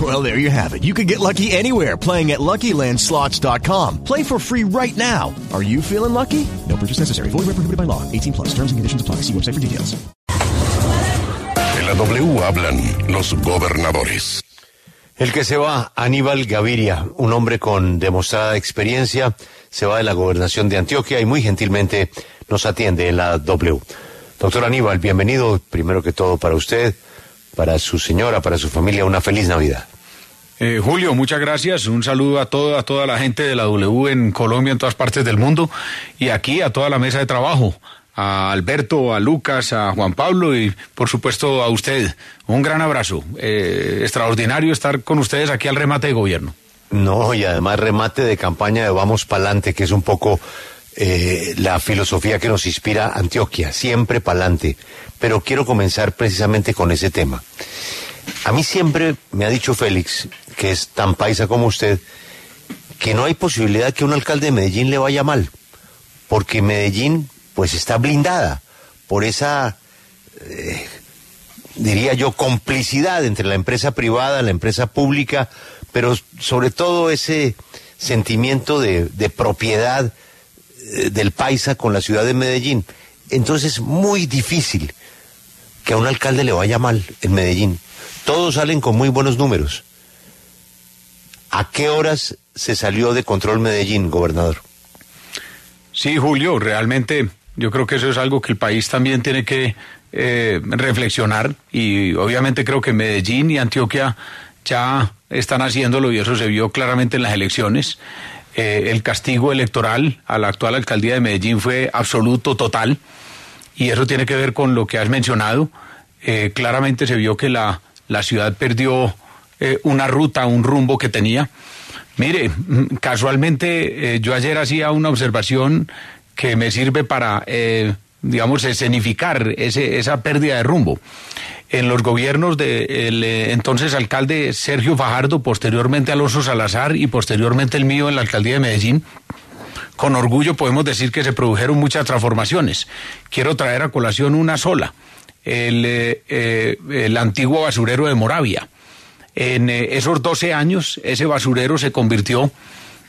Well, there you have it. You can get lucky anywhere playing at LuckyLandSlots.com. Play for free right now. Are you feeling lucky? No purchase necessary. Void where prohibited by law. 18 plus. Terms and conditions apply. See website for details. En la W hablan los gobernadores. El que se va, Aníbal Gaviria, un hombre con demostrada experiencia, se va de la gobernación de Antioquia y muy gentilmente nos atiende en la W. Doctor Aníbal, bienvenido, primero que todo para usted, para su señora, para su familia, una feliz Navidad. Eh, Julio, muchas gracias. Un saludo a toda, a toda la gente de la W en Colombia, en todas partes del mundo, y aquí a toda la mesa de trabajo, a Alberto, a Lucas, a Juan Pablo y por supuesto a usted. Un gran abrazo. Eh, extraordinario estar con ustedes aquí al remate de gobierno. No, y además remate de campaña de Vamos Pa'lante, que es un poco eh, la filosofía que nos inspira Antioquia, siempre pa'lante. Pero quiero comenzar precisamente con ese tema. A mí siempre me ha dicho Félix, que es tan paisa como usted, que no hay posibilidad que un alcalde de Medellín le vaya mal, porque Medellín pues está blindada por esa, eh, diría yo, complicidad entre la empresa privada, la empresa pública, pero sobre todo ese sentimiento de, propiedad del paisa con la ciudad de Medellín. Entonces es muy difícil que a un alcalde le vaya mal en Medellín. Todos salen con muy buenos números. ¿A qué horas se salió de control Medellín, gobernador? Sí, Julio, realmente yo creo que eso es algo que el país también tiene que eh, reflexionar y obviamente creo que Medellín y Antioquia ya están haciéndolo y eso se vio claramente en las elecciones. Eh, el castigo electoral a la actual alcaldía de Medellín fue absoluto, total, y eso tiene que ver con lo que has mencionado. Eh, claramente se vio que la, la ciudad perdió eh, una ruta, un rumbo que tenía. Mire, mm, casualmente yo ayer hacía una observación que me sirve para, digamos, escenificar ese, esa pérdida de rumbo. En los gobiernos del de entonces alcalde Sergio Fajardo, posteriormente Alonso Salazar y posteriormente el mío en la alcaldía de Medellín, con orgullo podemos decir que se produjeron muchas transformaciones. Quiero traer a colación una sola, el, eh, el antiguo basurero de Moravia. En eh, esos 12 años, ese basurero se convirtió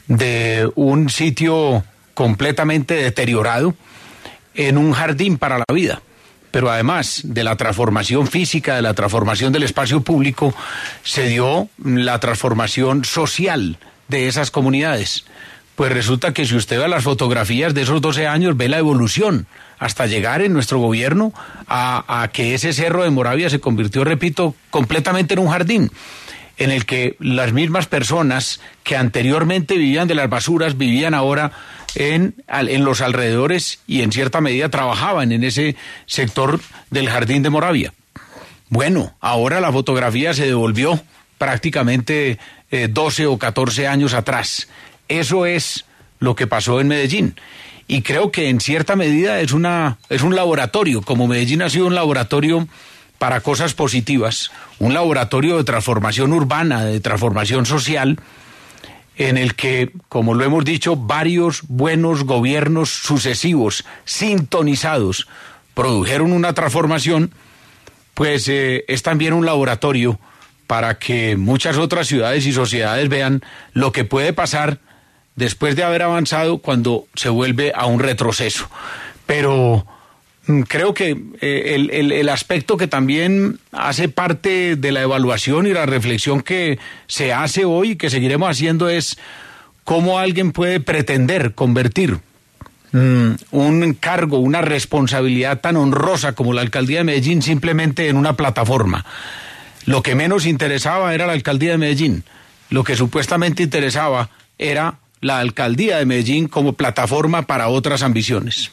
de un sitio completamente deteriorado en un jardín para la vida. Pero además de la transformación física, de la transformación del espacio público, se dio la transformación social de esas comunidades. Pues resulta que si usted ve las fotografías de esos 12 años, ve la evolución hasta llegar en nuestro gobierno a, a, que ese cerro de Moravia se convirtió, repito, completamente en un jardín en el que las mismas personas que anteriormente vivían de las basuras vivían ahora en, en los alrededores y en cierta medida trabajaban en ese sector del jardín de Moravia. Bueno, ahora la fotografía se devolvió prácticamente eh, 12 o 14 años atrás. Eso es lo que pasó en Medellín. Y creo que en cierta medida es, una, es un laboratorio, como Medellín ha sido un laboratorio para cosas positivas, un laboratorio de transformación urbana, de transformación social, en el que, como lo hemos dicho, varios buenos gobiernos sucesivos, sintonizados, produjeron una transformación, pues eh, es también un laboratorio para que muchas otras ciudades y sociedades vean lo que puede pasar después de haber avanzado cuando se vuelve a un retroceso. Pero creo que eh, el, el, el, aspecto que también hace parte de la evaluación y la reflexión que se hace hoy y que seguiremos haciendo es cómo alguien puede pretender convertir mm, un cargo, una responsabilidad tan honrosa como la alcaldía de Medellín simplemente en una plataforma. Lo que menos interesaba era la alcaldía de Medellín. Lo que supuestamente interesaba era la alcaldía de Medellín como plataforma para otras ambiciones.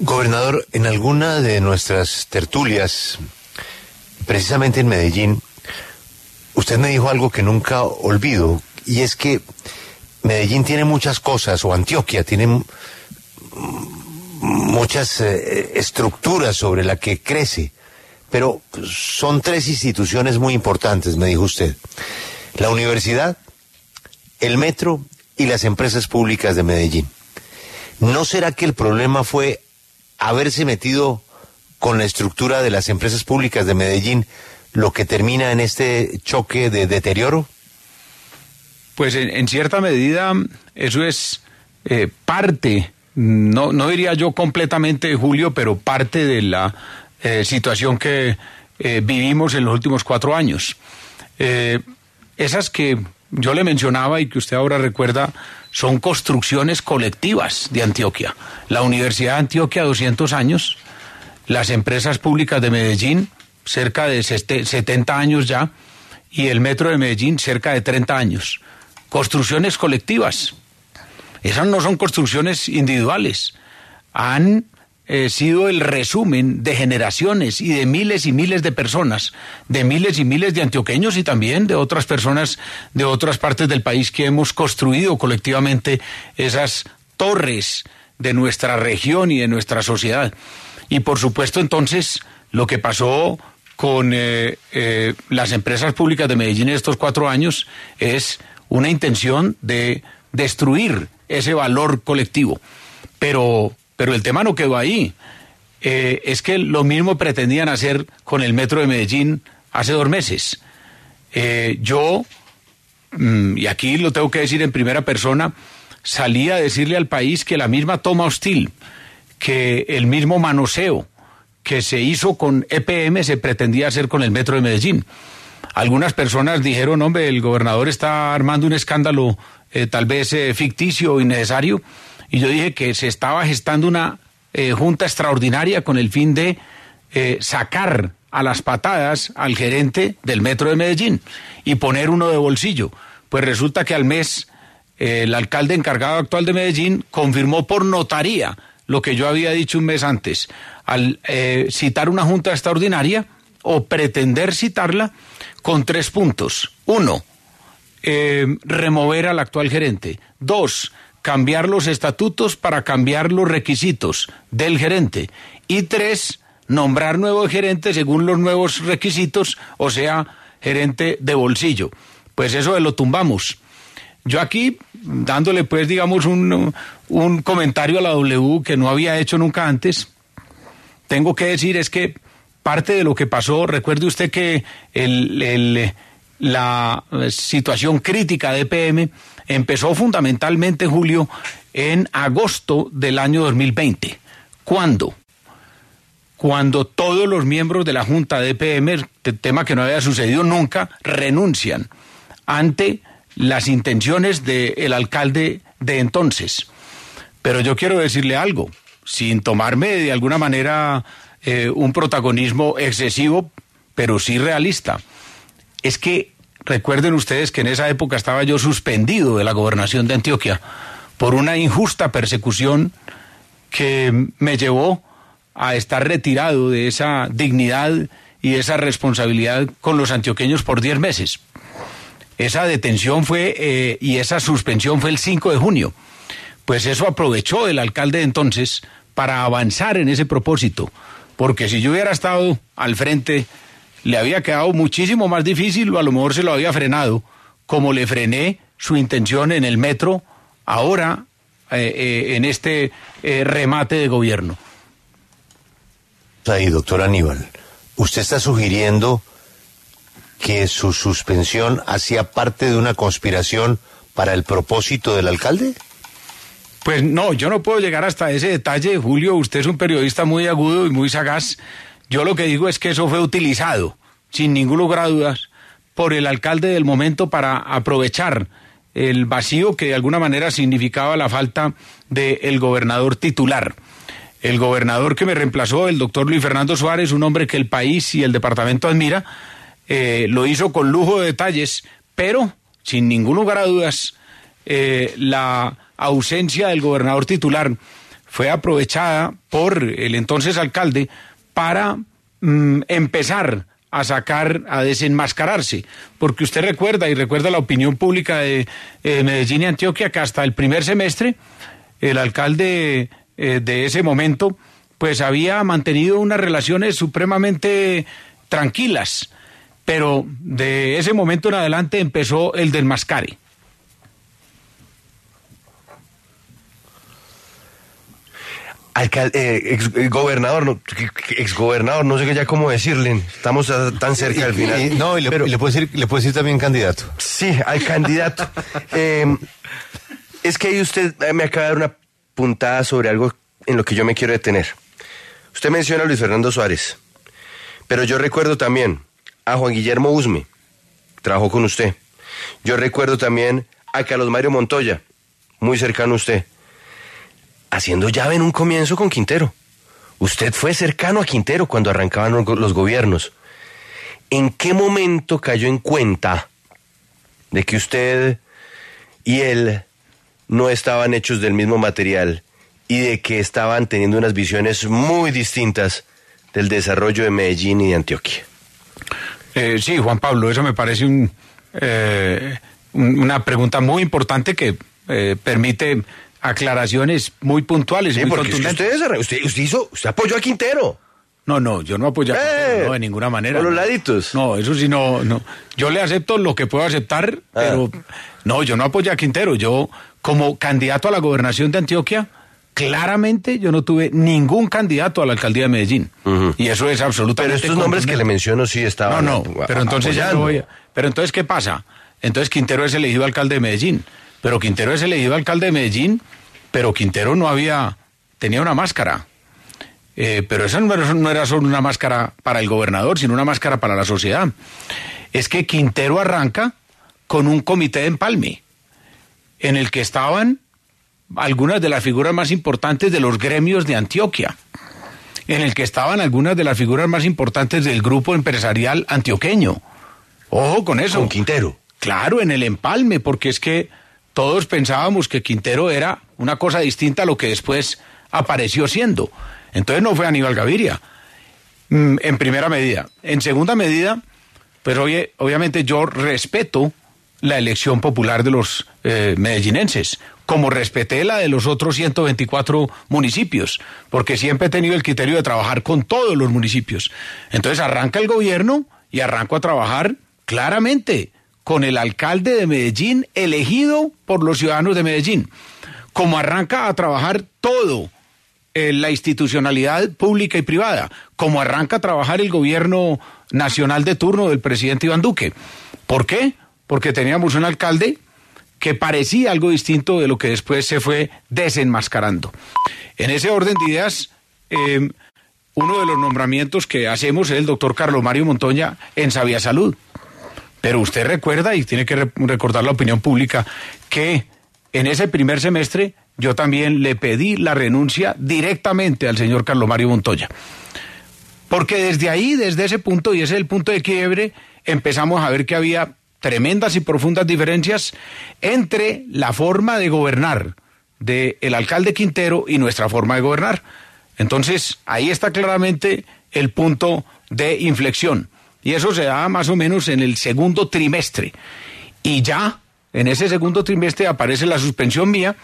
Gobernador, en alguna de nuestras tertulias, precisamente en Medellín, usted me dijo algo que nunca olvido, y es que Medellín tiene muchas cosas, o Antioquia tiene muchas eh, estructuras sobre las que crece, pero son tres instituciones muy importantes, me dijo usted. La universidad, el metro y las empresas públicas de Medellín. ¿No será que el problema fue haberse metido con la estructura de las empresas públicas de Medellín lo que termina en este choque de deterioro? Pues en, cierta medida eso es eh, parte, no, no diría yo completamente, Julio, pero parte de la eh, situación que eh, vivimos en los últimos cuatro años. esas que yo le mencionaba y que usted ahora recuerda son construcciones colectivas de Antioquia. La Universidad de Antioquia, 200 años, las empresas públicas de Medellín, cerca de 70 años ya, y el Metro de Medellín, cerca de 30 años. Construcciones colectivas. Esas no son construcciones individuales. Han eh, sido el resumen de generaciones y de miles y miles de personas, de miles y miles de antioqueños y también de otras personas de otras partes del país que hemos construido colectivamente esas torres de nuestra región y de nuestra sociedad. Y por supuesto entonces lo que pasó con eh, eh, las empresas públicas de Medellín en estos cuatro años es una intención de destruir ese valor colectivo. Pero pero el tema no quedó ahí. Eh, es que lo mismo pretendían hacer con el metro de Medellín hace dos meses. Eh, yo, mm, y aquí lo tengo que decir en primera persona, salí a decirle al país que la misma toma hostil, que el mismo manoseo que se hizo con EPM se pretendía hacer con el metro de Medellín. Algunas personas dijeron, hombre, el gobernador está armando un escándalo eh, tal vez ficticio o innecesario y yo dije que se estaba gestando una eh, junta extraordinaria con el fin de eh, sacar a las patadas al gerente del Metro de Medellín y poner uno de bolsillo. Pues resulta que al mes eh, el alcalde encargado actual de Medellín confirmó por notaría lo que yo había dicho un mes antes. Al citar una junta extraordinaria o pretender citarla con tres puntos. Uno, remover al actual gerente. Dos, cambiar los estatutos para cambiar los requisitos del gerente. Y tres, nombrar nuevo gerente según los nuevos requisitos, o sea, gerente de bolsillo. Pues eso lo tumbamos. Yo aquí, dándole pues, digamos, un, un comentario a la W que no había hecho nunca antes, tengo que decir es que parte de lo que pasó, recuerde usted que el, el, la situación crítica de PM empezó fundamentalmente, Julio, en agosto del año 2020. ¿Cuándo? Cuando todos los miembros de la Junta de EPM, tema que no había sucedido nunca, renuncian ante las intenciones del alcalde de entonces. Pero yo quiero decirle algo, sin tomarme de alguna manera eh, un protagonismo excesivo, pero sí realista. Es que Recuerden ustedes que en esa época estaba yo suspendido de la gobernación de Antioquia por una injusta persecución que me llevó a estar retirado de esa dignidad y esa responsabilidad con los antioqueños por 10 meses. Esa detención fue eh, y esa suspensión fue el 5 de junio. Pues eso aprovechó el alcalde de entonces para avanzar en ese propósito. Porque si yo hubiera estado al frente le había quedado muchísimo más difícil o a lo mejor se lo había frenado, como le frené su intención en el metro ahora eh, eh, en este eh, remate de gobierno. Ahí, doctor Aníbal, ¿usted está sugiriendo que su suspensión hacía parte de una conspiración para el propósito del alcalde? Pues no, yo no puedo llegar hasta ese detalle, Julio. Usted es un periodista muy agudo y muy sagaz. Yo lo que digo es que eso fue utilizado, sin ningún lugar a dudas, por el alcalde del momento para aprovechar el vacío que de alguna manera significaba la falta del gobernador titular. El gobernador que me reemplazó, el doctor Luis Fernando Suárez, un hombre que el país y el departamento admira, eh, lo hizo con lujo de detalles, pero sin ningún lugar a dudas, eh, la ausencia del gobernador titular fue aprovechada por el entonces alcalde para mm, empezar a sacar, a desenmascararse, porque usted recuerda y recuerda la opinión pública de eh, Medellín y Antioquia que hasta el primer semestre el alcalde eh, de ese momento pues había mantenido unas relaciones supremamente tranquilas, pero de ese momento en adelante empezó el desmascare. Alcal- eh, ex, eh, gobernador, no, ex gobernador, no sé qué ya cómo decirle. Estamos tan cerca del final. Y- no, y le, Pero- y le puedo decir, le puedo decir también candidato. Sí, al candidato. Eh, es que ahí usted eh, me acaba de dar una puntada sobre algo en lo que yo me quiero detener. Usted menciona a Luis Fernando Suárez, pero yo recuerdo también a Juan Guillermo Usme, trabajó con usted. Yo recuerdo también a Carlos Mario Montoya, muy cercano a usted, haciendo llave en un comienzo con Quintero. Usted fue cercano a Quintero cuando arrancaban los go- los gobiernos. ¿En qué momento cayó en cuenta de que usted y él no estaban hechos del mismo material y de que estaban teniendo unas visiones muy distintas del desarrollo de Medellín y de Antioquia. Eh, sí, Juan Pablo, eso me parece un, eh, un- una pregunta muy importante que eh, permite aclaraciones muy puntuales. Sí, muy porque es que contundentes. usted, desarrolló- usted, usted hizo, usted apoyó a Quintero. No, no, yo no apoyo a ¡Eh! Quintero, no, de ninguna manera. Los no. laditos. No, eso sí, no, no. Yo le acepto lo que puedo aceptar, Ah. pero no, yo no apoyo a Quintero. Yo, como candidato a la gobernación de Antioquia, claramente yo no tuve ningún candidato a la alcaldía de Medellín. Y eso es absolutamente. Pero estos nombres que le menciono sí No, estaban no, ap- pero entonces ya no voy a- Pero entonces, ¿qué pasa? Entonces Quintero es elegido alcalde de Medellín. Pero Quintero es elegido alcalde de Medellín, pero Quintero no había. tenía una máscara. Eh, pero esa no era, no era solo una máscara para el gobernador, sino una máscara para la sociedad. Es que Quintero arranca con un comité de empalme, en el que estaban algunas de las figuras más importantes de los gremios de Antioquia en el que estaban algunas de las figuras más importantes del grupo empresarial antioqueño. Ojo con eso. Con Quintero. Claro, en el empalme, porque es que todos pensábamos que Quintero era una cosa distinta a lo que después apareció siendo. Entonces no fue Aníbal Gaviria, mm, en primera medida. En segunda medida, pues obvie- obviamente yo respeto la elección popular de los eh, medellinenses, como respeté la de los otros 124 municipios, porque siempre he tenido el criterio de trabajar con todos los municipios. Entonces arranca el gobierno y arranco a trabajar claramente con el alcalde de Medellín elegido por los ciudadanos de Medellín, como arranca a trabajar todo eh, la institucionalidad pública y privada, como arranca a trabajar el gobierno nacional de turno del presidente Iván Duque. ¿Por qué? Porque teníamos un alcalde que parecía algo distinto de lo que después se fue desenmascarando. En ese orden de ideas, eh, uno de los nombramientos que hacemos es el doctor Carlos Mario Montoña en Sabia Salud. Pero usted recuerda, y tiene que re- recordar la opinión pública, que en ese primer semestre yo también le pedí la renuncia directamente al señor Carlos Mario Montoya. Porque desde ahí, desde ese punto, y ese es el punto de quiebre, empezamos a ver que había tremendas y profundas diferencias entre la forma de gobernar del alcalde Quintero y nuestra forma de gobernar. Entonces, ahí está claramente el punto de inflexión. Y eso se da más o menos en el segundo trimestre. Y ya, en ese segundo trimestre aparece la suspensión mía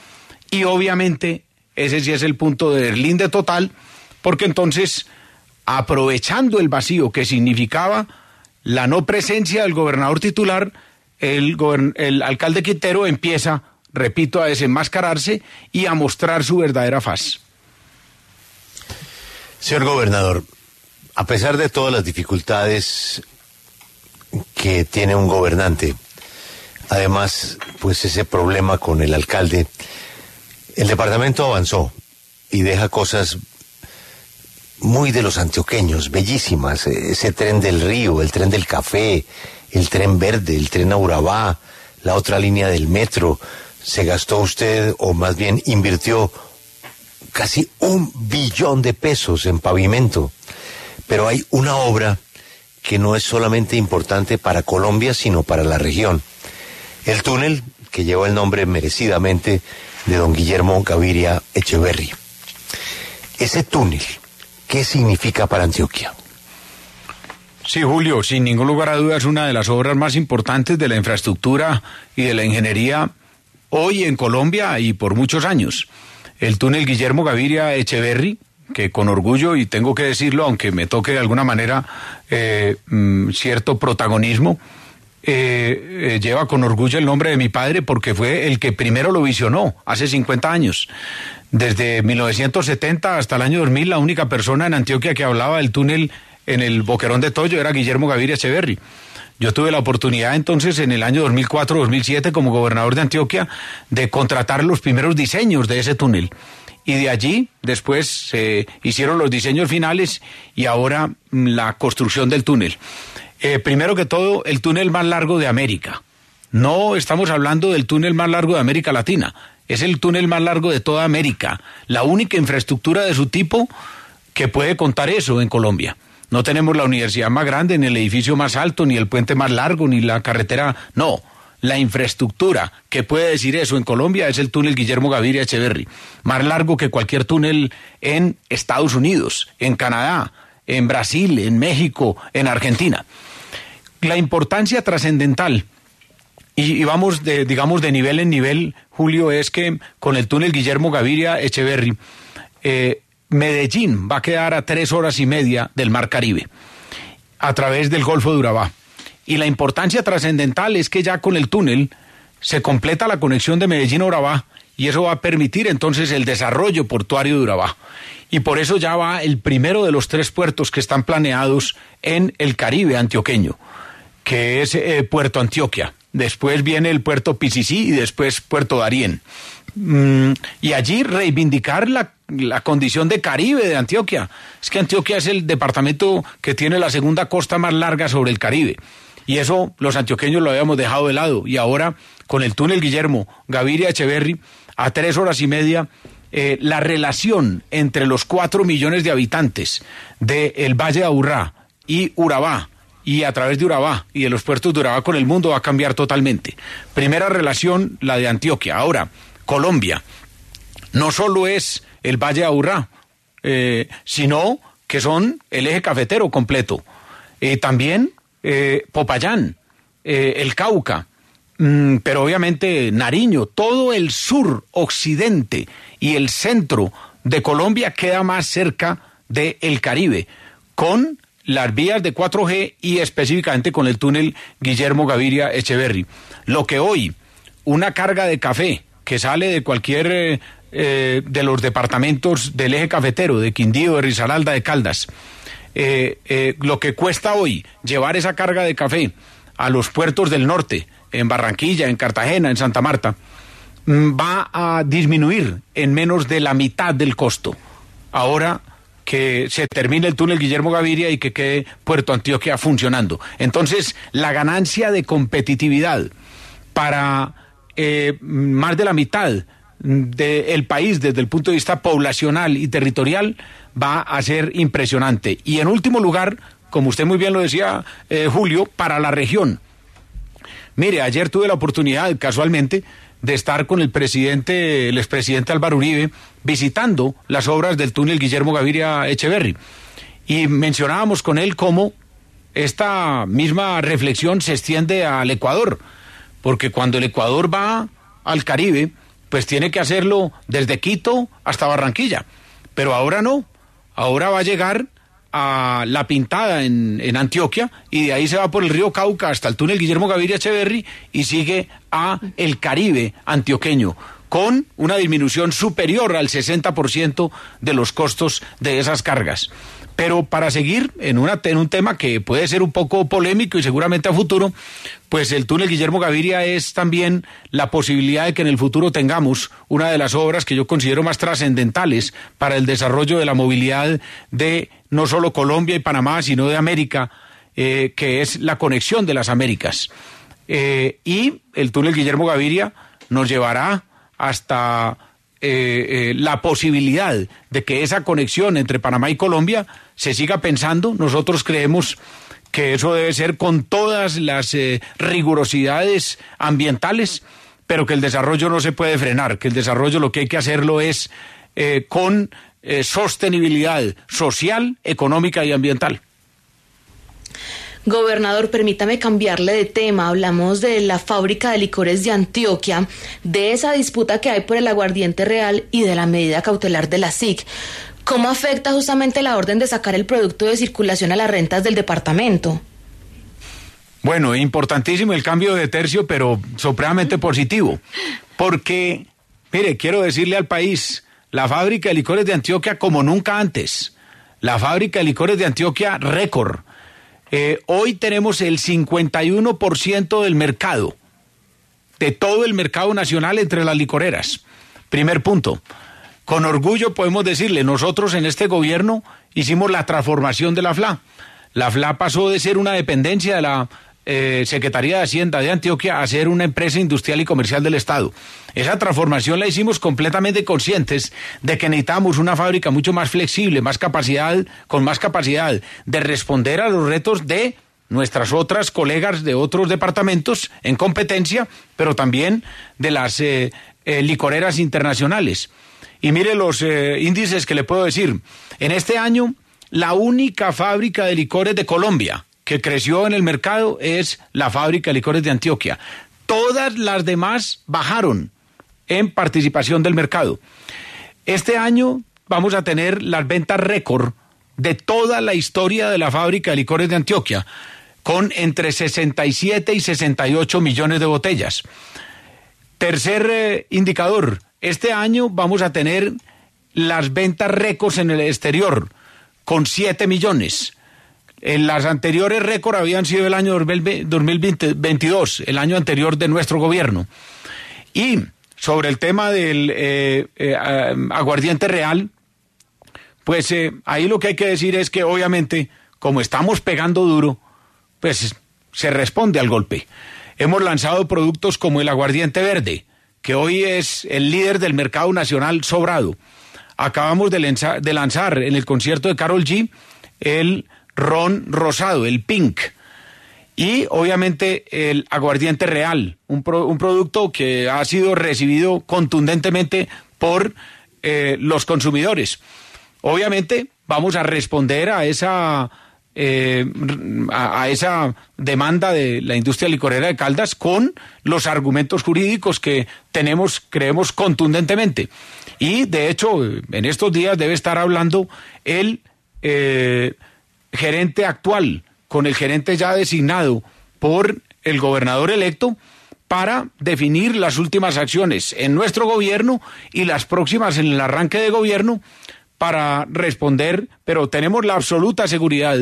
y obviamente ese sí es el punto de deslinde total, porque entonces, aprovechando el vacío que significaba la no presencia del gobernador titular, el, el alcalde Quintero empieza, repito, a desenmascararse y a mostrar su verdadera faz. Señor gobernador, a pesar de todas las dificultades que tiene un gobernante, además, pues ese problema con el alcalde, el departamento avanzó y deja cosas muy de los antioqueños, bellísimas, eh, ese tren del río, el tren del café, el tren verde, el tren a Urabá, la otra línea del metro, se gastó usted, o más bien invirtió casi un billón de pesos en pavimento. Pero hay una obra que no es solamente importante para Colombia, sino para la región. El túnel, que lleva el nombre merecidamente de don Guillermo Gaviria Echeverry. Ese túnel, ¿qué significa para Antioquia? Sí, Julio, sin ningún lugar a dudas, una de las obras más importantes de la infraestructura y de la ingeniería hoy en Colombia y por muchos años. El túnel Guillermo Gaviria Echeverry, que con orgullo, y tengo que decirlo, aunque me toque de alguna manera eh, mm, cierto protagonismo, eh, eh, lleva con orgullo el nombre de mi padre porque fue el que primero lo visionó hace 50 años. Desde 1970 hasta el año 2000, la única persona en Antioquia que hablaba del túnel en el Boquerón de Toyo era Guillermo Gaviria Echeverry. Yo tuve la oportunidad entonces en el año 2004-2007 como gobernador de Antioquia de contratar los primeros diseños de ese túnel. Y de allí después se hicieron los diseños finales y ahora mm, la construcción del túnel. Eh, primero que todo, el túnel más largo de América. No estamos hablando del túnel más largo de América Latina, es el túnel más largo de toda América, la única infraestructura de su tipo que puede contar eso en Colombia. No tenemos la universidad más grande, ni el edificio más alto, ni el puente más largo, ni la carretera. No, la infraestructura que puede decir eso en Colombia es el túnel Guillermo Gaviria Echeverry, más largo que cualquier túnel en Estados Unidos, en Canadá, en Brasil, en México, en Argentina. La importancia trascendental y, vamos, de, digamos, de nivel en nivel, Julio, es que con el túnel Guillermo Gaviria Echeverry, eh, Medellín va a quedar a tres horas y media del Mar Caribe, a través del Golfo de Urabá. Y la importancia trascendental es que ya con el túnel se completa la conexión de Medellín a Urabá y eso va a permitir entonces el desarrollo portuario de Urabá. Y por eso ya va el primero de los tres puertos que están planeados en el Caribe antioqueño, que es eh, Puerto Antioquia. Después viene el puerto Pisicí y después Puerto Darién. Mm, y allí reivindicar la, la, condición de Caribe de Antioquia. Es que Antioquia es el departamento que tiene la segunda costa más larga sobre el Caribe. Y eso los antioqueños lo habíamos dejado de lado. Y ahora, con el túnel Guillermo, Gaviria Echeverry, a tres horas y media, eh, la relación entre los cuatro millones de habitantes del Valle de Aburrá y Urabá, y a través de Urabá y de los puertos de Urabá con el mundo va a cambiar totalmente. Primera relación, la de Antioquia. Ahora, Colombia. No solo es el Valle de Aburrá, eh, sino que son el eje cafetero completo. Eh, también eh, Popayán, el Cauca, mm, pero obviamente Nariño, todo el sur, occidente y el centro de Colombia queda más cerca del Caribe, con las vías de 4G y específicamente con el túnel Guillermo Gaviria Echeverry. Lo que hoy una carga de café que sale de cualquier eh, eh, de los departamentos del eje cafetero, de Quindío, de Risaralda, de Caldas, eh, lo que cuesta hoy llevar esa carga de café a los puertos del norte, en Barranquilla, en Cartagena, en Santa Marta, mm, va a disminuir en menos de la mitad del costo. Ahora que se termine el túnel Guillermo Gaviria y que quede Puerto Antioquia funcionando. Entonces, la ganancia de competitividad para eh, más de la mitad del país desde el punto de vista poblacional y territorial va a ser impresionante. Y en último lugar, como usted muy bien lo decía, eh, Julio, para la región. Mire, ayer tuve la oportunidad, casualmente, de estar con el presidente, el expresidente Álvaro Uribe, visitando las obras del túnel Guillermo Gaviria Echeverry. Y mencionábamos con él cómo esta misma reflexión se extiende al Ecuador porque cuando el Ecuador va al Caribe, pues tiene que hacerlo desde Quito hasta Barranquilla. Pero ahora no, ahora va a llegar a La Pintada en, Antioquia y de ahí se va por el río Cauca hasta el túnel Guillermo Gaviria Echeverry y sigue a el Caribe antioqueño con una disminución superior al 60% de los costos de esas cargas. Pero para seguir en, una, en un tema que puede ser un poco polémico y seguramente a futuro, pues el túnel Guillermo Gaviria es también la posibilidad de que en el futuro tengamos una de las obras que yo considero más trascendentales para el desarrollo de la movilidad de no solo Colombia y Panamá, sino de América, eh, que es la conexión de las Américas. Eh, y el túnel Guillermo Gaviria nos llevará hasta eh, eh, la posibilidad de que esa conexión entre Panamá y Colombia se siga pensando. Nosotros creemos que eso debe ser con todas las eh, rigurosidades ambientales, pero que el desarrollo no se puede frenar, que el desarrollo lo que hay que hacerlo es con sostenibilidad social, económica y ambiental. Gobernador, permítame cambiarle de tema. Hablamos de la fábrica de licores de Antioquia, de esa disputa que hay por el aguardiente real y de la medida cautelar de la SIC. ¿Cómo afecta justamente la orden de sacar el producto de circulación a las rentas del departamento? Bueno, importantísimo el cambio de tercio, pero supremamente positivo. Porque, mire, quiero decirle al país, la fábrica de licores de Antioquia como nunca antes. La fábrica de licores de Antioquia récord eh, hoy tenemos el 51% del mercado, de todo el mercado nacional entre las licoreras. Primer punto. Con orgullo podemos decirle, nosotros en este gobierno hicimos la transformación de la FLA. La FLA pasó de ser una dependencia de la eh, Secretaría de Hacienda de Antioquia a ser una empresa industrial y comercial del Estado. Esa transformación la hicimos completamente conscientes de que necesitamos una fábrica mucho más flexible, más capacidad, con más capacidad de responder a los retos de nuestras otras colegas de otros departamentos en competencia, pero también de las eh, eh, licoreras internacionales. Y mire los índices que le puedo decir. En este año, la única fábrica de licores de Colombia, que creció en el mercado es la fábrica de licores de Antioquia. Todas las demás bajaron en participación del mercado. Este año vamos a tener las ventas récord de toda la historia de la fábrica de licores de Antioquia, con entre 67 y 68 millones de botellas. Tercer eh, indicador, este año vamos a tener las ventas récords en el exterior, con 7 millones. En las anteriores récords habían sido el año 2022, el año anterior de nuestro gobierno. Y sobre el tema del eh, eh, aguardiente real, pues eh, ahí lo que hay que decir es que obviamente, como estamos pegando duro, pues se responde al golpe. Hemos lanzado productos como el aguardiente verde, que hoy es el líder del mercado nacional sobrado. Acabamos de, lanzar, en el concierto de Carol G el ron rosado, el pink. Y obviamente el aguardiente real, un, un producto que ha sido recibido contundentemente por eh, los consumidores. Obviamente vamos a responder a esa, eh, a, esa demanda de la industria licorera de Caldas con los argumentos jurídicos que tenemos, creemos contundentemente. Y de hecho, en estos días debe estar hablando el eh, gerente actual con el gerente ya designado por el gobernador electo para definir las últimas acciones en nuestro gobierno y las próximas en el arranque de gobierno para responder, pero tenemos la absoluta seguridad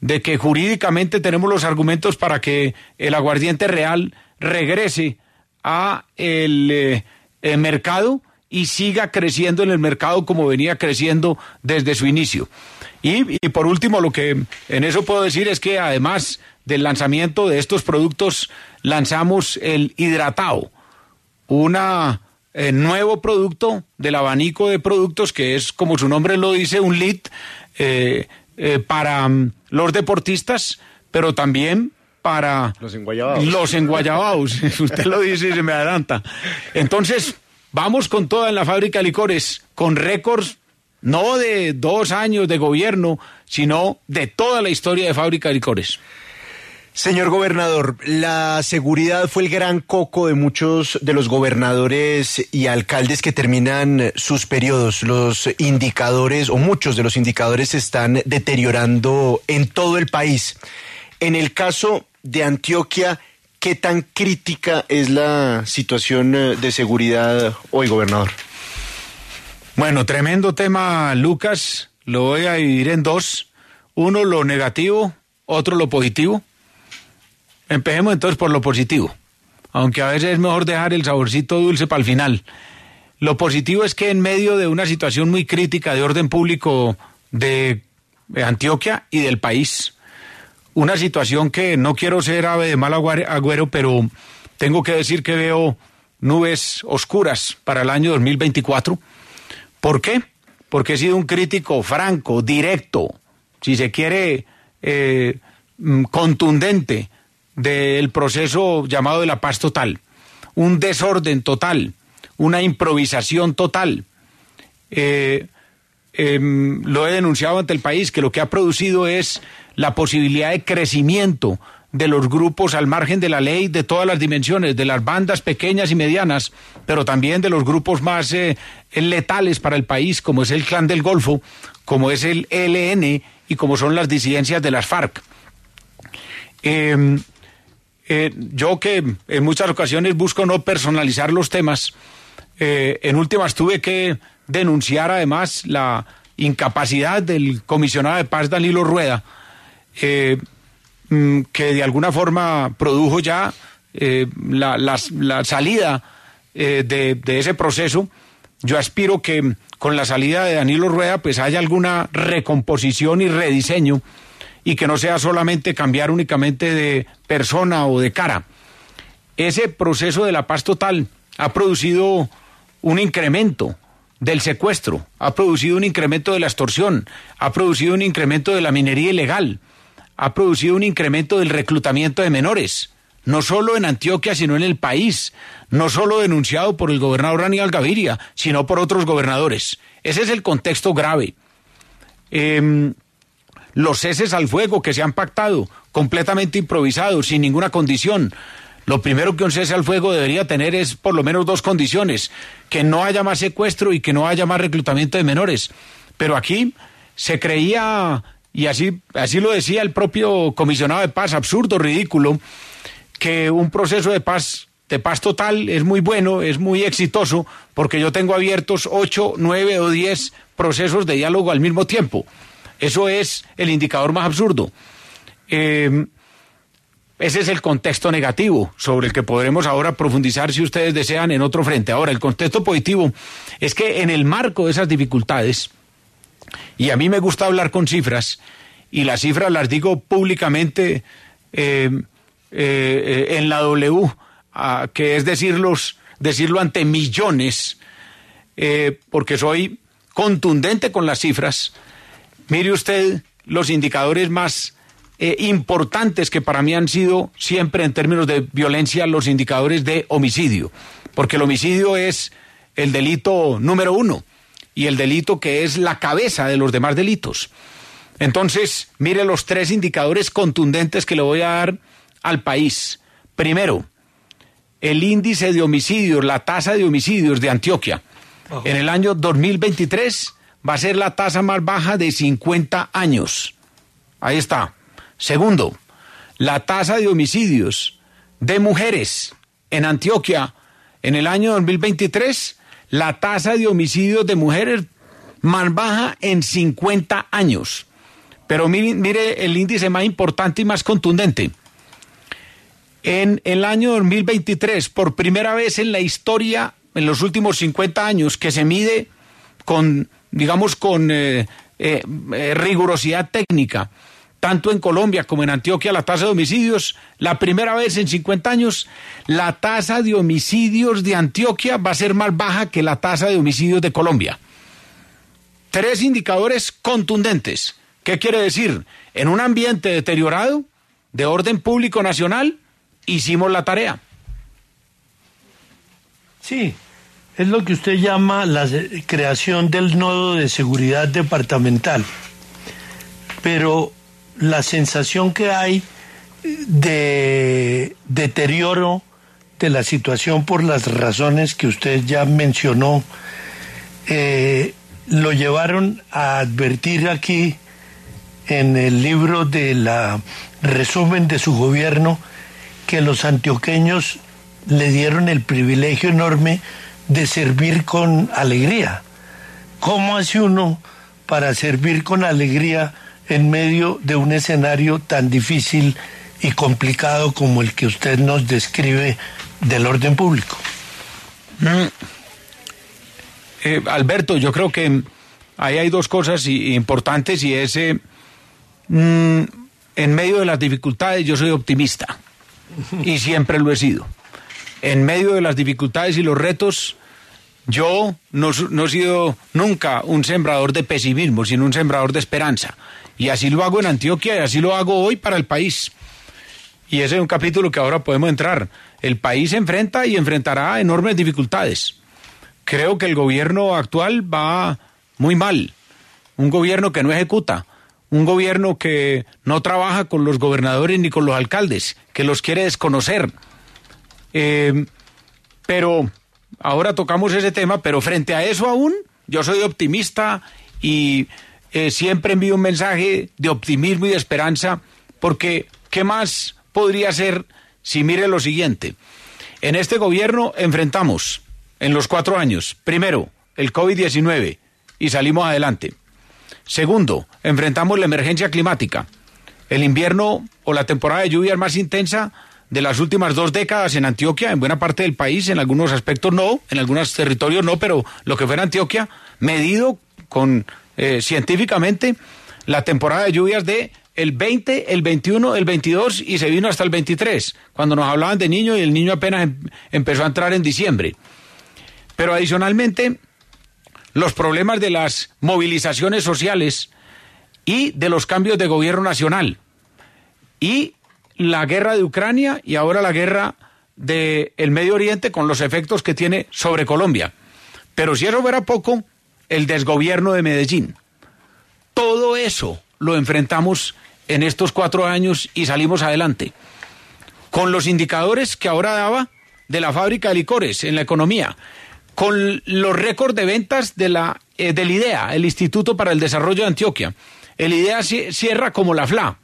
de que jurídicamente tenemos los argumentos para que el aguardiente real regrese a el, eh, el mercado y siga creciendo en el mercado como venía creciendo desde su inicio. Y, por último, lo que en eso puedo decir es que además del lanzamiento de estos productos, lanzamos el hidratado, un eh, nuevo producto del abanico de productos que es, como su nombre lo dice, un lead eh, eh, para mm, los deportistas, pero también para los enguayabados. Los enguayabados, usted lo dice y se me adelanta. Entonces, vamos con toda en la fábrica de licores, con récords no de dos años de gobierno, sino de toda la historia de fábrica de licores. Señor gobernador, la seguridad fue el gran coco de muchos de los gobernadores y alcaldes que terminan sus periodos. Los indicadores, o muchos de los indicadores, se están deteriorando en todo el país. En el caso de Antioquia, ¿qué tan crítica es la situación de seguridad hoy, gobernador? Bueno, tremendo tema, Lucas. Lo voy a dividir en dos. Uno lo negativo, otro lo positivo. Empecemos entonces por lo positivo, aunque a veces es mejor dejar el saborcito dulce para el final. Lo positivo es que en medio de una situación muy crítica de orden público de Antioquia y del país, una situación que no quiero ser ave de mal agüero, pero tengo que decir que veo nubes oscuras para el año 2024. ¿Por qué? Porque he sido un crítico franco, directo, si se quiere, eh, mm, contundente del proceso llamado de la paz total. Un desorden total, una improvisación total. Eh, em, lo he denunciado ante el país, que lo que ha producido es la posibilidad de crecimiento de los grupos al margen de la ley de todas las dimensiones, de las bandas pequeñas y medianas, pero también de los grupos más eh, letales para el país, como es el Clan del Golfo, como es el ELN y como son las disidencias de las FARC. Em, eh, yo que en muchas ocasiones busco no personalizar los temas, eh, en últimas tuve que denunciar además la incapacidad del comisionado de paz Danilo Rueda, Mm, que de alguna forma produjo ya eh, la, la, salida eh, de, de, ese proceso. Yo aspiro que con la salida de Danilo Rueda pues haya alguna recomposición y rediseño y que no sea solamente cambiar únicamente de persona o de cara. Ese proceso de la paz total ha producido un incremento del secuestro, ha producido un incremento de la extorsión, ha producido un incremento de la minería ilegal, ha producido un incremento del reclutamiento de menores, no solo en Antioquia, sino en el país, no solo denunciado por el gobernador Aníbal Gaviria, sino por otros gobernadores. Ese es el contexto grave. Em, los ceses al fuego que se han pactado, completamente improvisados, sin ninguna condición. Lo primero que un cese al fuego debería tener es por lo menos dos condiciones, que no haya más secuestro y que no haya más reclutamiento de menores. Pero aquí se creía y así, así lo decía el propio comisionado de paz, absurdo, ridículo, que un proceso de paz, de paz total es muy bueno, es muy exitoso, porque yo tengo abiertos ocho, nueve o diez procesos de diálogo al mismo tiempo. Eso es el indicador más absurdo. Eh, ese es el contexto negativo sobre el que podremos ahora profundizar si ustedes desean en otro frente. Ahora, el contexto positivo es que en el marco de esas dificultades, y a mí me gusta hablar con cifras, y las cifras las digo públicamente eh, eh, en la W, que es decirlos, decirlo ante millones, eh, porque soy contundente con las cifras. Mire usted los indicadores más importantes que para mí han sido siempre en términos de violencia los indicadores de homicidio, porque el homicidio es el delito número uno y el delito que es la cabeza de los demás delitos. Entonces, mire los tres indicadores contundentes que le voy a dar al país. Primero, el índice de homicidios, la tasa de homicidios de Antioquia. En el año 2023 va a ser la tasa más baja de 50 años. Ahí está. Segundo, la tasa de homicidios de mujeres en Antioquia en el año 2023 la tasa de homicidios de mujeres más baja en 50 años. Pero mire, el índice más importante y más contundente. En el año 2023, por primera vez en la historia, en los últimos 50 años, que se mide con, digamos, con eh, eh, eh, rigurosidad técnica, tanto en Colombia como en Antioquia, la tasa de homicidios, la primera vez en 50 años, la tasa de homicidios de Antioquia va a ser más baja que la tasa de homicidios de Colombia. Tres indicadores contundentes. ¿Qué quiere decir? En un ambiente deteriorado, de orden público nacional, hicimos la tarea. Sí, es lo que usted llama la creación del nodo de seguridad departamental. Pero la sensación que hay de deterioro de la situación por las razones que usted ya mencionó, eh, lo llevaron a advertir aquí en el libro de la resumen de su gobierno que los antioqueños le dieron el privilegio enorme de servir con alegría. ¿Cómo hace uno para servir con alegría en medio de un escenario tan difícil y complicado como el que usted nos describe del orden público. Mm. Eh, Alberto, yo creo que ahí hay dos cosas importantes y es, eh, mm, en medio de las dificultades yo soy optimista y siempre lo he sido. En medio de las dificultades y los retos, yo no, no, he sido nunca un sembrador de pesimismo, sino un sembrador de esperanza. Y así lo hago en Antioquia y así lo hago hoy para el país. Y ese es un capítulo que ahora podemos entrar. El país se enfrenta y enfrentará enormes dificultades. Creo que el gobierno actual va muy mal. Un gobierno que no ejecuta. Un gobierno que no trabaja con los gobernadores ni con los alcaldes, que los quiere desconocer. Eh, pero ahora tocamos ese tema, pero frente a eso aún, yo soy optimista y eh, siempre envío un mensaje de optimismo y de esperanza, porque ¿qué más podría ser si mire lo siguiente? En este gobierno enfrentamos en los cuatro años, primero, el COVID-19 y salimos adelante. Segundo, enfrentamos la emergencia climática, el invierno o la temporada de lluvias más intensa de las últimas dos décadas en Antioquia, en buena parte del país, en algunos aspectos no, en algunos territorios no, pero lo que fue en Antioquia, medido con eh, científicamente la temporada de lluvias de el 20, el 21, el 22 y se vino hasta el 23, cuando nos hablaban de niño y el niño apenas em, empezó a entrar en diciembre. Pero adicionalmente, los problemas de las movilizaciones sociales y de los cambios de gobierno nacional y la guerra de Ucrania y ahora la guerra del Medio Oriente con los efectos que tiene sobre Colombia. Pero si eso fuera poco, el desgobierno de Medellín. Todo eso lo enfrentamos en estos cuatro años y salimos adelante. Con los indicadores que ahora daba de la fábrica de licores en la economía, con los récords de ventas de la, eh, del IDEA, el Instituto para el Desarrollo de Antioquia. El IDEA cierra como la FLA,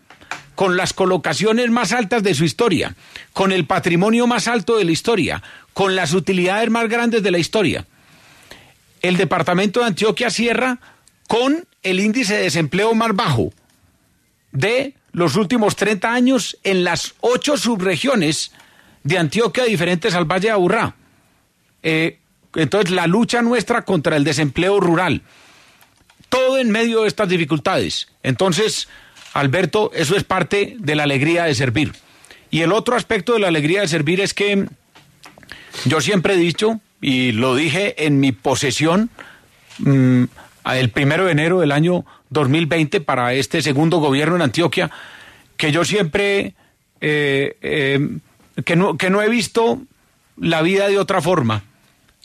con las colocaciones más altas de su historia, con el patrimonio más alto de la historia, con las utilidades más grandes de la historia. El departamento de Antioquia cierra con el índice de desempleo más bajo de los últimos 30 años en las ocho subregiones de Antioquia diferentes al Valle de Aburrá. Eh, entonces, la lucha nuestra contra el desempleo rural. Todo en medio de estas dificultades. Entonces, Alberto, eso es parte de la alegría de servir. Y el otro aspecto de la alegría de servir es que yo siempre he dicho, y lo dije en mi posesión mm, el primero de enero del año 2020 para este segundo gobierno en Antioquia, que yo siempre, eh, eh, que, no, que no he visto la vida de otra forma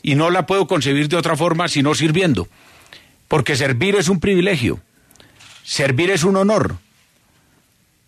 y no la puedo concebir de otra forma sino sirviendo, porque servir es un privilegio, servir es un honor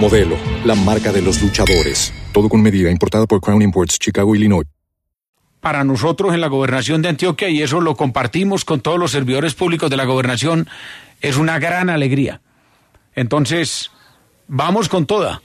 Modelo, la marca de los luchadores. Todo con medida, importada por Crown Imports, Chicago, Illinois. Para nosotros en la gobernación de Antioquia, y eso lo compartimos con todos los servidores públicos de la gobernación, es una gran alegría. Entonces, vamos con toda.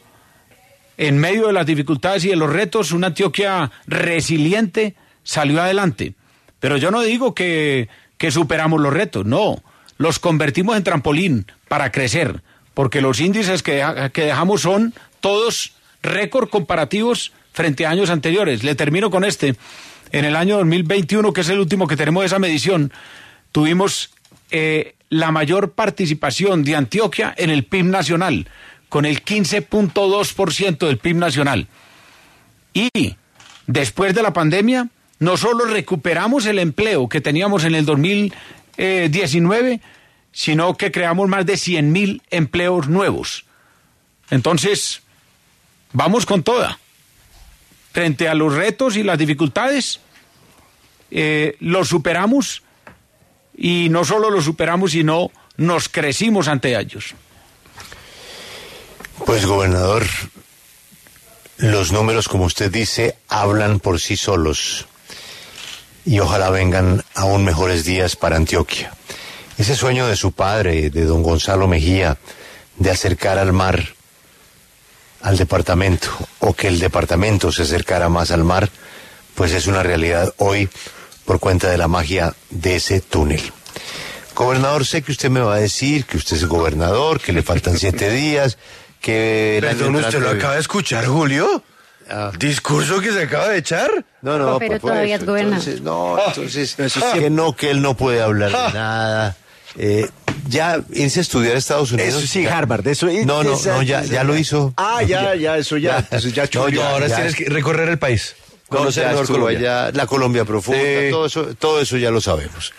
En medio de las dificultades y de los retos, una Antioquia resiliente salió adelante. Pero yo no digo que, que superamos los retos, no. Los convertimos en trampolín para crecer, porque los índices que, que dejamos son todos récord comparativos frente a años anteriores. Le termino con este. En el año 2021, que es el último que tenemos de esa medición, tuvimos eh, la mayor participación de Antioquia en el PIB nacional, con el 15.2% del PIB nacional. Y después de la pandemia, no solo recuperamos el empleo que teníamos en el 2019, sino que creamos más de 100.000 empleos nuevos. Entonces, vamos con toda. Frente a los retos y las dificultades, eh, los superamos y no solo los superamos, sino nos crecimos ante ellos. Pues gobernador, los números, como usted dice, hablan por sí solos y ojalá vengan aún mejores días para Antioquia. Ese sueño de su padre, de don Gonzalo Mejía, de acercar al mar al departamento o que el departamento se acercara más al mar, pues es una realidad hoy por cuenta de la magia de ese túnel. Gobernador, sé que usted me va a decir que usted es gobernador, que le faltan siete días, que... Perdón, ¿usted lo acaba de escuchar, Julio? ¿Discurso que se acaba de echar? No, no, Pero por todavía eso, es gobernador. Entonces, no, entonces, que no, que él no puede hablar de nada. Eh, ya irse a estudiar a Estados Unidos. Eso sí, ya- Harvard, eso No, no, esa- no, ya, esa- ya lo hizo. Ah, ya, ya, eso ya, eso ya No, chulió. ya, ahora ya. tienes que recorrer el país. No, Conocer mejor Colombia. allá, la Colombia profunda, Sí. todo, eso, todo eso ya lo sabemos.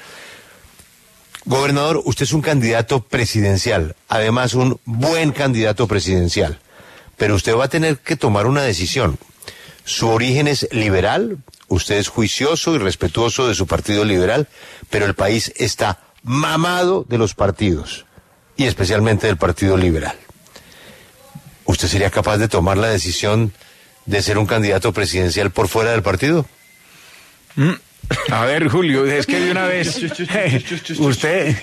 Gobernador, usted es un candidato presidencial, además un buen candidato presidencial, pero usted va a tener que tomar una decisión. Su origen es liberal, usted es juicioso y respetuoso de su partido liberal, pero el país está mamado de los partidos, y especialmente del Partido Liberal. ¿Usted sería capaz de tomar la decisión de ser un candidato presidencial por fuera del partido? A ver, Julio, es que de una vez usted,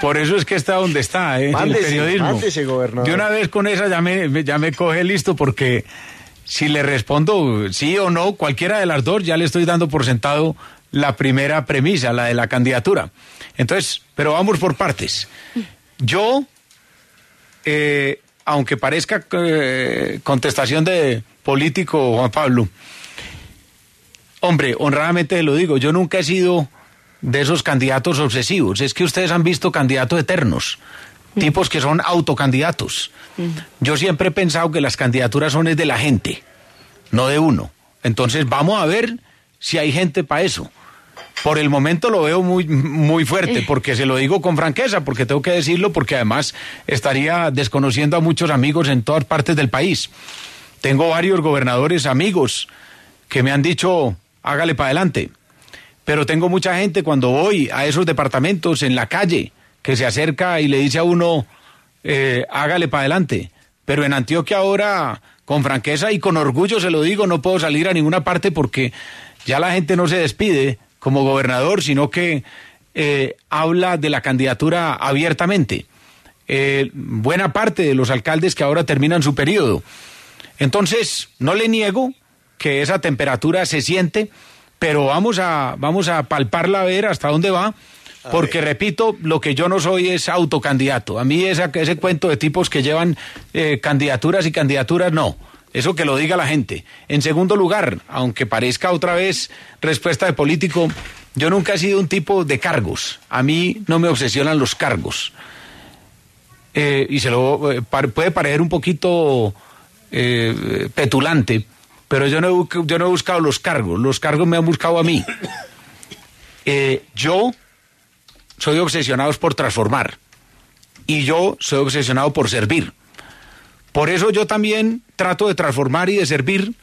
por eso es que está donde está, ¿eh? Mándese, el periodismo. mándese, gobernador. De una vez con esa ya me, me- ya me coge listo porque si le respondo sí o no, cualquiera de las dos, ya le estoy dando por sentado la primera premisa, la de la candidatura. Entonces, pero vamos por partes. Yo, eh, aunque parezca eh, contestación de político Juan Pablo, Hombre, honradamente lo digo, yo nunca he sido de esos candidatos obsesivos. Es que ustedes han visto candidatos eternos, tipos que son autocandidatos. Yo siempre he pensado que las candidaturas son es de la gente, no de uno. Entonces vamos a ver si hay gente para eso. Por el momento lo veo muy, muy fuerte, porque se lo digo con franqueza, porque tengo que decirlo, porque además estaría desconociendo a muchos amigos en todas partes del país. Tengo varios gobernadores amigos que me han dicho, hágale para adelante. Pero tengo mucha gente cuando voy a esos departamentos en la calle que se acerca y le dice a uno, eh, hágale para adelante. Pero en Antioquia ahora, con franqueza y con orgullo se lo digo, no puedo salir a ninguna parte porque ya la gente no se despide como gobernador, sino que eh, habla de la candidatura abiertamente. Eh, buena parte de los alcaldes que ahora terminan su periodo. Entonces, no le niego que esa temperatura se siente, pero vamos a, vamos a palparla a ver hasta dónde va, porque repito, lo que yo no soy es autocandidato. A mí esa, ese cuento de tipos que llevan eh, candidaturas y candidaturas, no. Eso que lo diga la gente. En segundo lugar, aunque parezca otra vez respuesta de político, yo nunca he sido un tipo de cargos. A mí no me obsesionan los cargos. Eh, y se lo eh, puede parecer un poquito eh, petulante, pero yo no, he, yo no he buscado los cargos, los cargos me han buscado a mí. Yo soy obsesionado por transformar y yo soy obsesionado por servir. Por eso yo también trato de transformar y de servir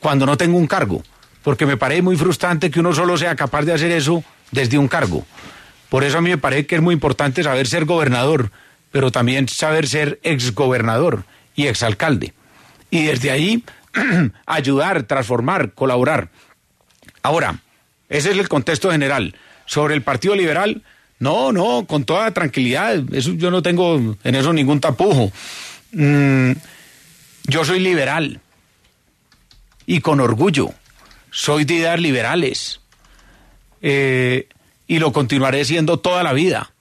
cuando no tengo un cargo, porque me parece muy frustrante que uno solo sea capaz de hacer eso desde un cargo. Por eso a mí me parece que es muy importante saber ser gobernador, pero también saber ser exgobernador y exalcalde. Y desde ahí ayudar, transformar, colaborar. Ahora, ese es el contexto general. Sobre el Partido Liberal, no, no, con toda tranquilidad. Yo no tengo en eso ningún tapujo. Mm, yo soy liberal y con orgullo. Soy de ideas liberales. Eh, y lo continuaré siendo toda la vida.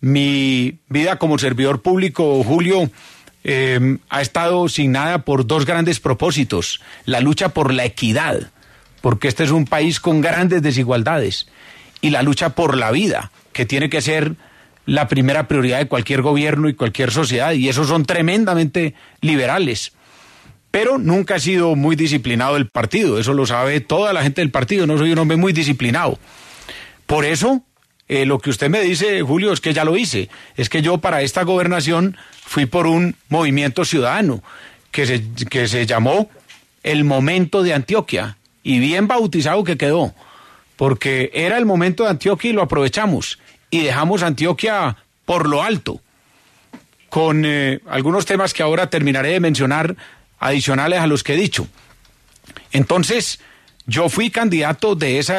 Mi vida como servidor público, Julio, eh, ha estado signada por dos grandes propósitos. La lucha por la equidad, porque este es un país con grandes desigualdades, y la lucha por la vida, que tiene que ser la primera prioridad de cualquier gobierno y cualquier sociedad, y esos son tremendamente liberales. Pero nunca he sido muy disciplinado del partido, eso lo sabe toda la gente del partido, no soy un hombre muy disciplinado. Por eso, eh, lo que usted me dice, Julio, es que ya lo hice. Es que yo para esta gobernación fui por un movimiento ciudadano que se, que se llamó El Momento de Antioquia. Y bien bautizado que quedó. Porque era el momento de Antioquia y lo aprovechamos. Y dejamos Antioquia por lo alto. Con eh, algunos temas que ahora terminaré de mencionar adicionales a los que he dicho. Entonces, yo fui candidato de ese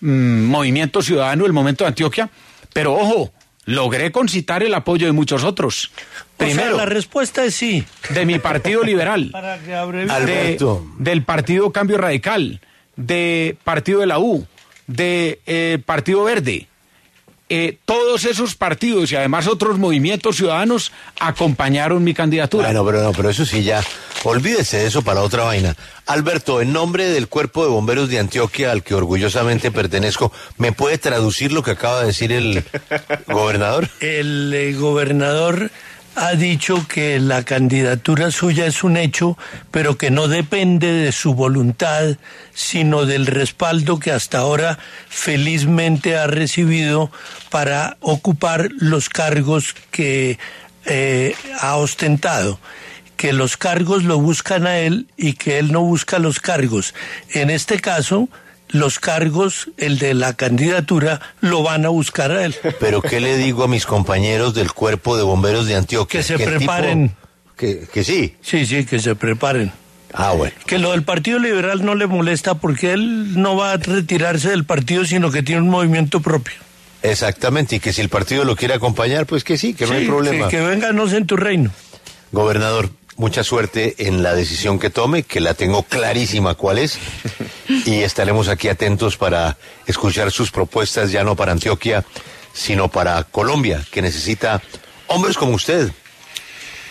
movimiento ciudadano, el momento de Antioquia, pero ojo, logré concitar el apoyo de muchos otros. Primero, la respuesta es sí. de mi partido liberal, Para que abreviar. de- Alberto. del partido Cambio Radical, de partido de la U, de eh, Partido Verde. Eh, todos esos partidos y además otros movimientos ciudadanos acompañaron mi candidatura. Bueno, pero no, pero eso sí ya, olvídese de eso para otra vaina. Alberto, en nombre del Cuerpo de Bomberos de Antioquia, al que orgullosamente pertenezco, ¿me puede traducir lo que acaba de decir el gobernador? El eh, gobernador ha dicho que la candidatura suya es un hecho, pero que no depende de su voluntad, sino del respaldo que hasta ahora felizmente ha recibido para ocupar los cargos que eh, ha ostentado que los cargos lo buscan a él y que él no busca los cargos. En este caso, los cargos, el de la candidatura, lo van a buscar a él. Pero ¿qué le digo a mis compañeros del Cuerpo de Bomberos de Antioquia? Que se ¿Qué tipo- preparen. Que, que sí. Sí, sí, que se preparen. Ah, bueno. Que lo del Partido Liberal no le molesta porque él no va a retirarse del partido, sino que tiene un movimiento propio. Exactamente, y que si el partido lo quiere acompañar, pues que sí, que no hay problema. Que, que venganos en tu reino. Gobernador, mucha suerte en la decisión que tome, que la tengo clarísima cuál es, y estaremos aquí atentos para escuchar sus propuestas, ya no para Antioquia, sino para Colombia, que necesita hombres como usted,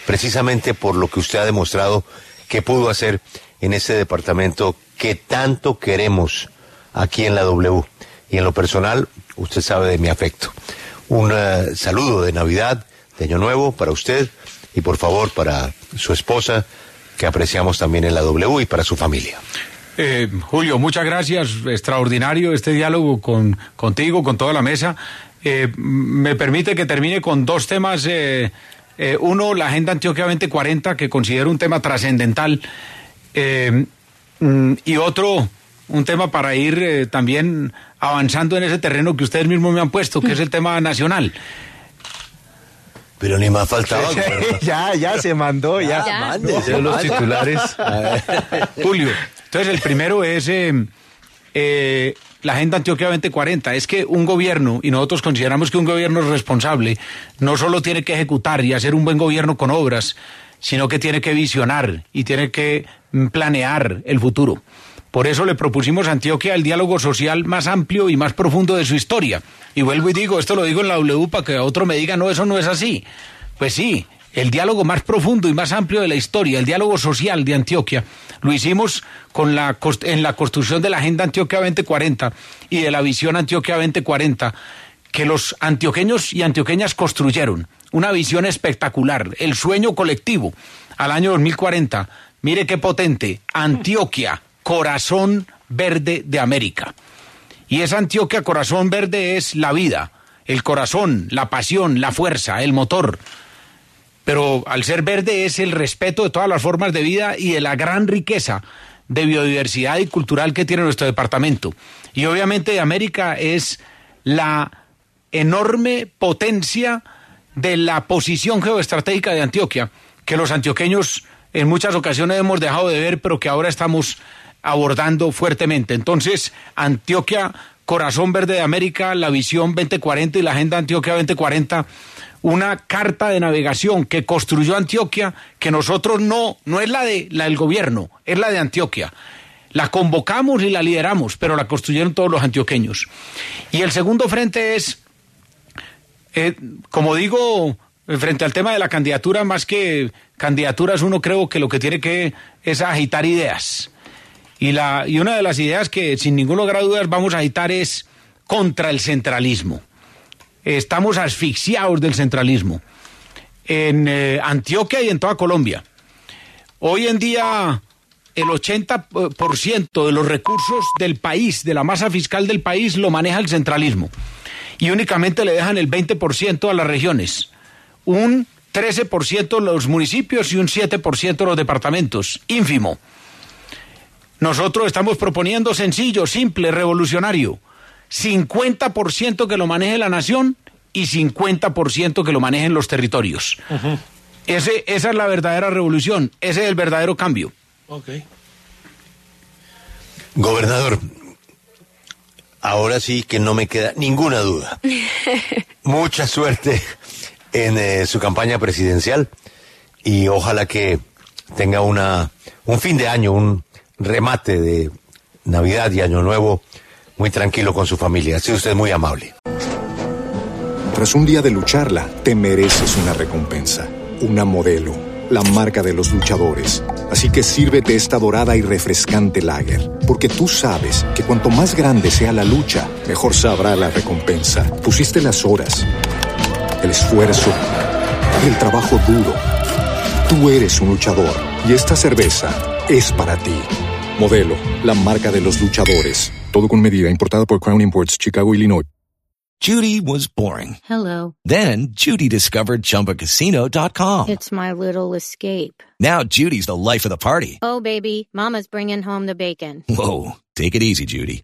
precisamente por lo que usted ha demostrado que pudo hacer en ese departamento que tanto queremos aquí en la W. Y en lo personal, usted sabe de mi afecto. Un eh, saludo de Navidad, de Año Nuevo para usted y por favor para su esposa, que apreciamos también en la W y para su familia. Eh, Julio, muchas gracias. Extraordinario este diálogo con, contigo, con toda la mesa. Eh, me permite que termine con dos temas. eh, eh, uno, la Agenda Antioquia 2040, que considero un tema trascendental. Eh, mm, y otro, un tema para ir eh, también avanzando en ese terreno que ustedes mismos me han puesto, que es el tema nacional. Pero ni más faltaba. ya, ya se mandó, ya. Ya. Mande, se los manda. titulares. Julio, entonces el primero es eh, eh, la Agenda Antioquia 2040. Es que un gobierno, y nosotros consideramos que un gobierno responsable, no solo tiene que ejecutar y hacer un buen gobierno con obras, sino que tiene que visionar y tiene que planear el futuro. Por eso le propusimos a Antioquia el diálogo social más amplio y más profundo de su historia. Y vuelvo y digo, esto lo digo en la W para que otro me diga, no, eso no es así. Pues sí, el diálogo más profundo y más amplio de la historia, el diálogo social de Antioquia, lo hicimos con la, en la construcción de la Agenda Antioquia 2040 y de la visión Antioquia 2040 que los antioqueños y antioqueñas construyeron. Una visión espectacular, el sueño colectivo al año 2040. Mire qué potente, Antioquia, corazón verde de América. Y esa Antioquia corazón verde es la vida, el corazón, la pasión, la fuerza, el motor. Pero al ser verde es el respeto de todas las formas de vida y de la gran riqueza de biodiversidad y cultural que tiene nuestro departamento. Y obviamente América es la enorme potencia de la posición geoestratégica de Antioquia, que los antioqueños en muchas ocasiones hemos dejado de ver, pero que ahora estamos abordando fuertemente. Entonces, Antioquia, corazón verde de América, la visión 2040 y la agenda Antioquia 2040, una carta de navegación que construyó Antioquia, que nosotros no, no es la de la del gobierno, es la de Antioquia. La convocamos y la lideramos, pero la construyeron todos los antioqueños. Y el segundo frente es, eh, como digo, frente al tema de la candidatura, más que candidaturas, uno creo que lo que tiene que es agitar ideas. Y, la, y una de las ideas que sin ningún lugar a dudas vamos a agitar es contra el centralismo. Estamos asfixiados del centralismo en eh, Antioquia y en toda Colombia. Hoy en día el 80% de los recursos del país, de la masa fiscal del país, lo maneja el centralismo. Y únicamente le dejan el 20% a las regiones. Un 13% los municipios y un 7% los departamentos. Ínfimo. Nosotros estamos proponiendo sencillo, simple, revolucionario. 50% que lo maneje la nación y 50% que lo manejen los territorios. Ese, esa es la verdadera revolución, ese es el verdadero cambio. Ok. Gobernador, ahora sí que no me queda ninguna duda. Mucha suerte en eh, su campaña presidencial y ojalá que tenga una un fin de año, un remate de Navidad y Año Nuevo muy tranquilo con su familia. Ha sido usted muy amable. Tras un día de lucharla, te mereces una recompensa, una modelo, la marca de los luchadores. Así que sírvete esta dorada y refrescante lager, porque tú sabes que cuanto más grande sea la lucha, mejor sabrá la recompensa. Pusiste las horas, el esfuerzo, el trabajo duro. Tú eres un luchador y esta cerveza es para ti. Modelo, la marca de los luchadores. Todo con medida, importada por Crown Imports, Chicago, Illinois. Judy was boring. Hello. Then Judy discovered ChumbaCasino.com. It's my little escape. Now Judy's the life of the party. Oh, baby, Mama's bringing home the bacon. Whoa, take it easy, Judy.